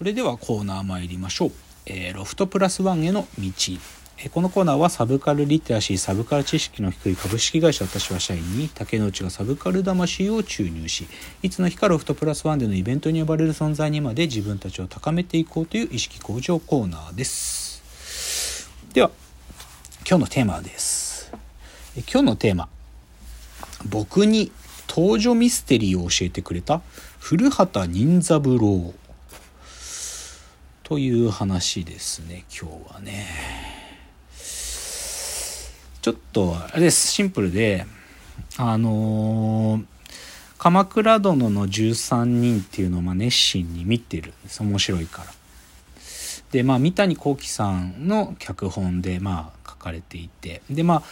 それではコーナー参りましょう。えー、ロフトプラスワンへの道。えー、このコーナーはサブカルリテラシー、サブカル知識の低い株式会社私は社員に竹之内がサブカル魂を注入し、いつの日かロフトプラスワンでのイベントに呼ばれる存在にまで自分たちを高めていこうという意識向上コーナーです。では、今日のテーマです。え今日のテーマ。僕に登場ミステリーを教えてくれた古畑任三郎という話ですね今日はね。ちょっとあれですシンプルであのー、鎌倉殿の13人っていうのをま熱心に見てるんです。面白いから。でまあ三谷幸喜さんの脚本でまあ書かれていて。でまあ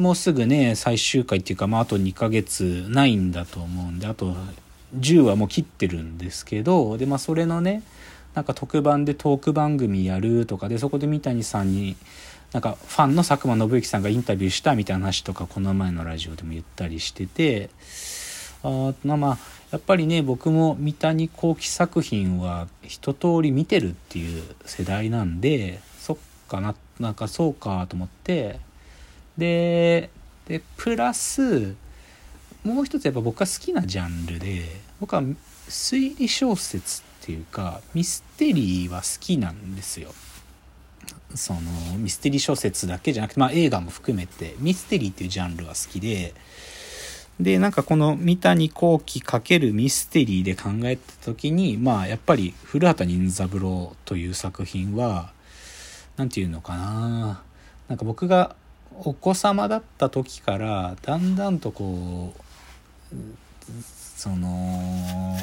もうすぐね最終回っていうかまああと2ヶ月ないんだと思うんであと10はもう切ってるんですけどでまあそれのねなんか特番でトーク番組やるとかでそこで三谷さんになんかファンの佐久間信之さんがインタビューしたみたいな話とかこの前のラジオでも言ったりしててあまあやっぱりね僕も三谷幸喜作品は一通り見てるっていう世代なんでそっかななんかそうかと思ってででプラスもう一つやっぱ僕が好きなジャンルで僕は推理小説っていうかミステリーは好きなんですよ。そのミステリー小説だけじゃなくて、まあ、映画も含めてミステリーっていうジャンルは好きででなんかこの三谷幸喜×ミステリーで考えた時にまあやっぱり古畑任三郎という作品は何て言うのかななんか僕がお子様だった時からだんだんとこうその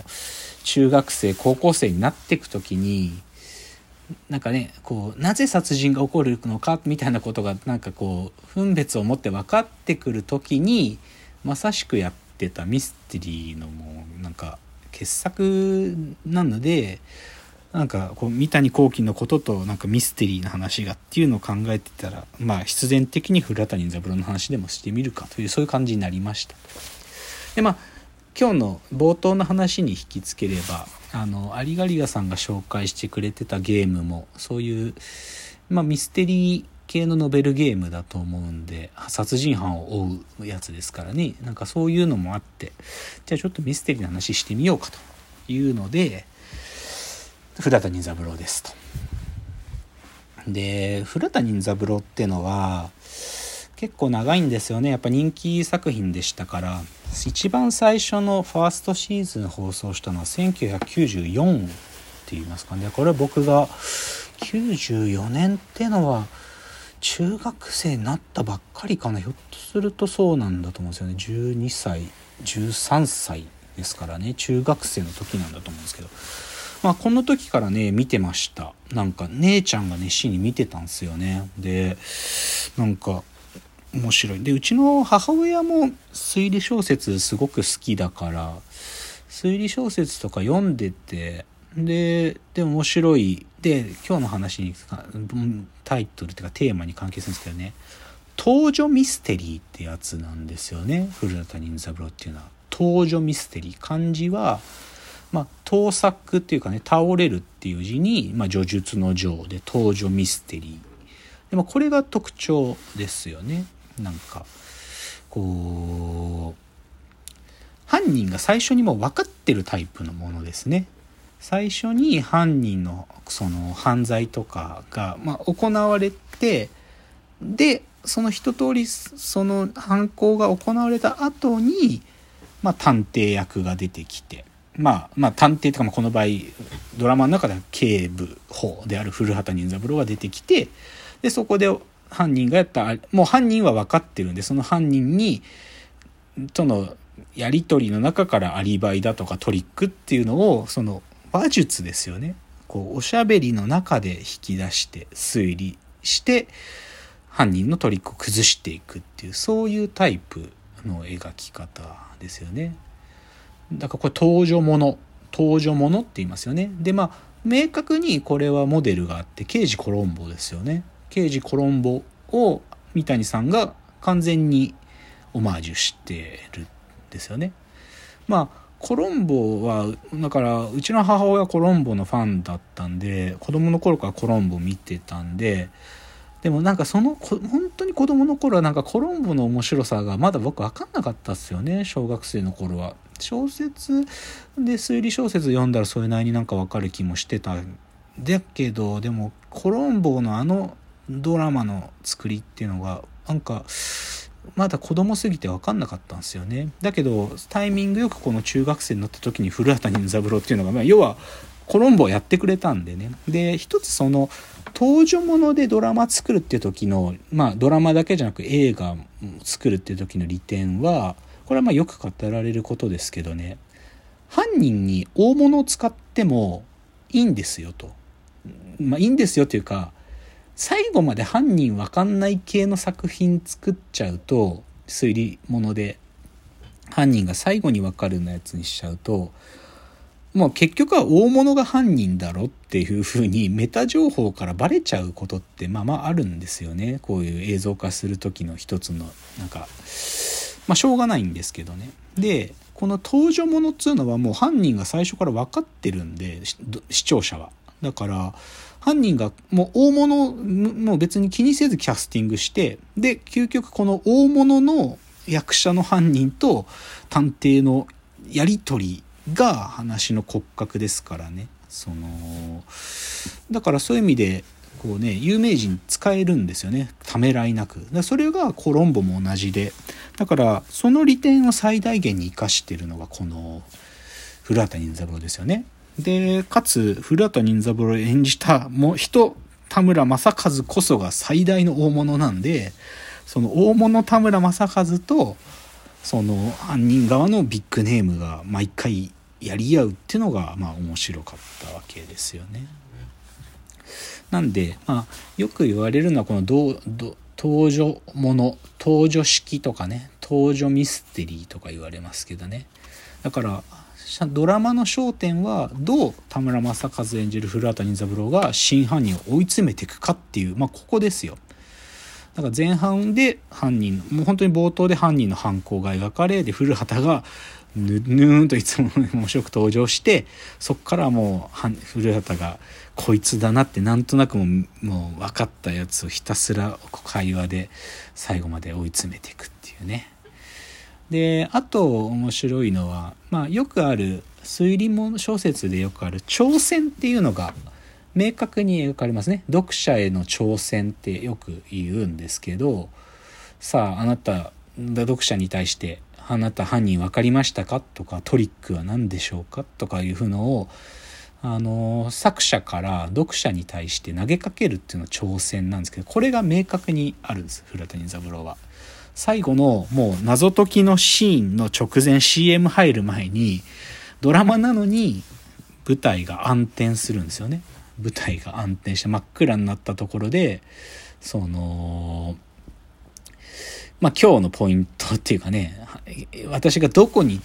中学生高校生になっていく時になんかねこうなぜ殺人が起こるのかみたいなことがなんかこう分別を持って分かってくる時にまさしくやってたミステリーのもうなんか傑作なのでなんかこう三谷幸喜のこととなんかミステリーな話がっていうのを考えてたらまあ必然的に古谷三郎の話でもしてみるかというそういう感じになりました。でまあ今日の冒頭の話に引きつければあのアリガリガさんが紹介してくれてたゲームもそういう、まあ、ミステリー系のノベルゲームだと思うんで殺人犯を追うやつですからねなんかそういうのもあってじゃあちょっとミステリーな話してみようかというので古田任三郎ですと。で古田任三郎ってのは結構長いんですよね。やっぱ人気作品でしたから。一番最初のファーストシーズン放送したのは1994って言いますかね。これは僕が94年ってのは中学生になったばっかりかな。ひょっとするとそうなんだと思うんですよね。12歳13歳ですからね。中学生の時なんだと思うんですけど。まあこの時からね見てました。なんか姉ちゃんが熱心に見てたんですよね。でなんか面白い。でうちの母親も推理小説すごく好きだから推理小説とか読んでてでで面白い。で今日の話にタイトルっていうかテーマに関係するんですけどね。登場ミステリーってやつなんですよね。古田任三郎っていうのは。登場ミステリー。漢字はまあ、盗作っていうかね、倒れるっていう字に、まあ、叙述の情で登場ミステリー。でもこれが特徴ですよね。なんか、こう、犯人が最初にも分かってるタイプのものですね。最初に犯人のその犯罪とかが、まあ、行われて、で、その一通りその犯行が行われた後に、まあ、探偵役が出てきて、まあ、まあ、探偵とか、まあ、この場合、ドラマの中では警部補である古畑任三郎が出てきて、で、そこで犯人がやった、もう犯人は分かってるんで、その犯人に、とのやり取りの中からアリバイだとかトリックっていうのを、その話術ですよね。こう、おしゃべりの中で引き出して推理して、犯人のトリックを崩していくっていう、そういうタイプの描き方ですよね。だからこれ登場もの登場ものって言いますよねでまあ明確にこれはモデルがあって刑事コロンボですよね刑事コロンボを三谷さんが完全にオマージュしてるんですよねまあコロンボはだからうちの母親コロンボのファンだったんで子供の頃からコロンボ見てたんででもなんかその本当に子供の頃はなんかコロンボの面白さがまだ僕分かんなかったっすよね小学生の頃は。小説で推理小説読んだらそれなりになんか分かる気もしてたんだけどでもコロンボのあのドラマの作りっていうのがなんかまだ子供すぎて分かんなかったんですよね。だけどタイミングよくこの中学生になった時に古畑任三郎っていうのが、まあ、要はコロンボをやってくれたんでね。で一つその登場ものでドラマ作るっていう時のまあドラマだけじゃなく映画作るっていう時の利点はこれはまあよく語られることですけどね。犯人に大物を使ってもいいんですよと。まあいいんですよっていうか最後まで犯人わかんない系の作品作っちゃうと推理物で犯人が最後にわかるようなやつにしちゃうともう結局は大物が犯人だろっていうふうにメタ情報からバレちゃうことってまあまああるんですよね。こういう映像化する時の一つのなんかまあしょうがないんですけどね。でこの登場ものっつうのはもう犯人が最初から分かってるんで視聴者は。だから犯人がもう大物もう別に気にせずキャスティングしてで究極この大物の役者の犯人と探偵のやり取りが話の骨格ですからね。そのだからそういう意味でこうね有名人使えるんですよね。ためらいなく。だそれがコロンボも同じで。だからその利点を最大限に生かしてるのがこの古畑任三郎ですよね。で、かつ、古畑任三郎を演じたもう人、田村正和こそが最大の大物なんで、その大物田村正和と、その犯人側のビッグネームが毎回やり合うっていうのが、まあ面白かったわけですよね。なんで、まあ、よく言われるのはこのどど登場もの、登場式とかね、登場ミステリーとか言われますけどね。だから、ドラマの焦点はどう田村正和演じる古畑任三郎が真犯人を追い詰めていくかっていうまあここですよ。だから前半で犯人もう本当に冒頭で犯人の犯行が描かれで古畑がぬぬーんといつも面白く登場してそっからもう古畑がこいつだなってなんとなくももう分かったやつをひたすら会話で最後まで追い詰めていくっていうね。であと面白いのは、まあ、よくある推理物小説でよくある挑戦っていうのが明確に描かれますね読者への挑戦ってよく言うんですけどさああなた読者に対して「あなた犯人分かりましたか?」とか「トリックは何でしょうか?」とかいうふうのをあの作者から読者に対して投げかけるっていうのは挑戦なんですけどこれが明確にあるんです古谷三郎は。最後のもう謎解きのシーンの直前 CM 入る前にドラマなのに舞台が暗転するんですよね舞台が暗転して真っ暗になったところでそのまあ今日のポイントっていうかね私がどこに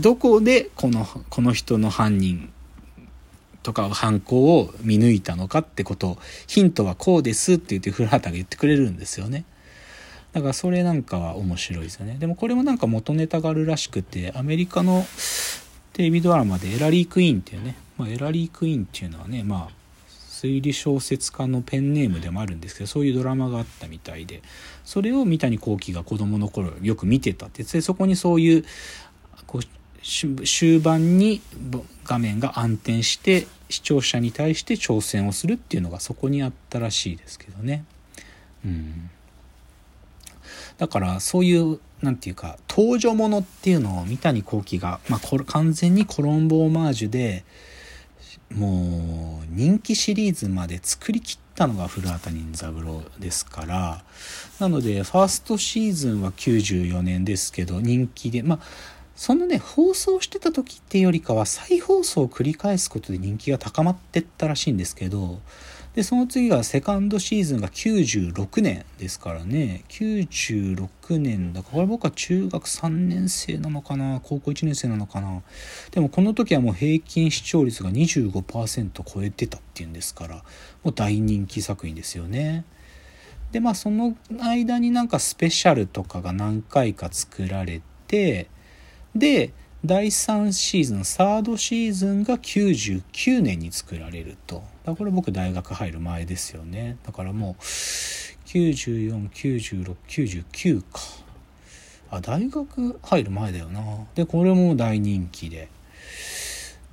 どこでこのこの人の犯人とか犯行を見抜いたのかってことヒントはこうですって言って古畑が言ってくれるんですよね。だからそれなんか面白いですよね。でもこれもなんか元ネタがあるらしくて、アメリカのテレビドラマでエラリー・クイーンっていうね、まあ、エラリー・クイーンっていうのはね、まあ、推理小説家のペンネームでもあるんですけど、そういうドラマがあったみたいで、それを三谷幸喜が子供の頃よく見てたって、でそこにそういう、こう終盤に画面が暗転して視聴者に対して挑戦をするっていうのがそこにあったらしいですけどね。うんだからそういう何て言うか登場ものっていうのを三谷幸喜が、まあ、これ完全にコロンボオマージュでもう人気シリーズまで作りきったのが古畑任三郎ですからなのでファーストシーズンは94年ですけど人気でまあそのね放送してた時っていうよりかは再放送を繰り返すことで人気が高まってったらしいんですけどで、その次がセカンドシーズンが96年ですからね。96年だから、これ僕は中学3年生なのかな高校1年生なのかなでもこの時はもう平均視聴率が25%超えてたっていうんですから、もう大人気作品ですよね。で、まあその間になんかスペシャルとかが何回か作られて、で、第3シーズンサードシーズンが99年に作られるとこれ僕大学入る前ですよね。だからもう949699か。あ大学入る前だよな。でこれも大人気で。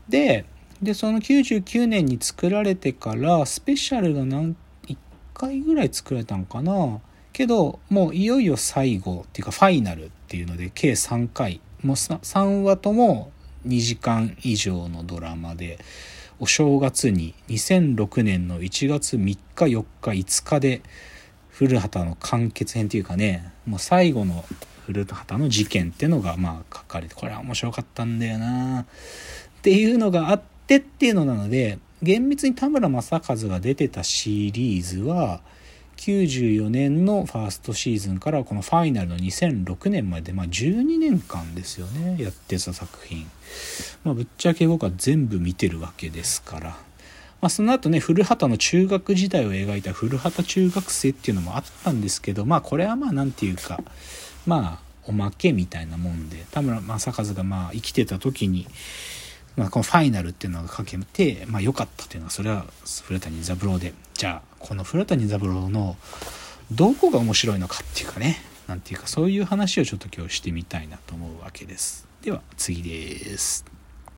ででその99年に作られてからスペシャルが何1回ぐらい作られたんかな。けどもういよいよ最後っていうかファイナルっていうので計3回。もう 3, 話とも2時間以上のドラマで。お正月に2006年の1月3日4日5日で古畑の完結編というかねもう最後の古畑の事件っていうのがまあ書かれてこれは面白かったんだよなっていうのがあってっていうのなので厳密に田村正和が出てたシリーズは94年のファーストシーズンからこのファイナルの2006年まで、まあ、12年間ですよねやってた作品、まあ、ぶっちゃけ僕は全部見てるわけですから、まあ、その後ね古畑の中学時代を描いた古畑中学生っていうのもあったんですけどまあこれはまあ何て言うかまあおまけみたいなもんで田村正和がまあ生きてた時にまあ、このファイナルっていうのがかけて、まあ、良かったというのはそれは古谷三郎で。じゃあこの古谷三郎のどこが面白いのかっていうかね。なんていうかそういう話をちょっと今日してみたいなと思うわけです。では次です。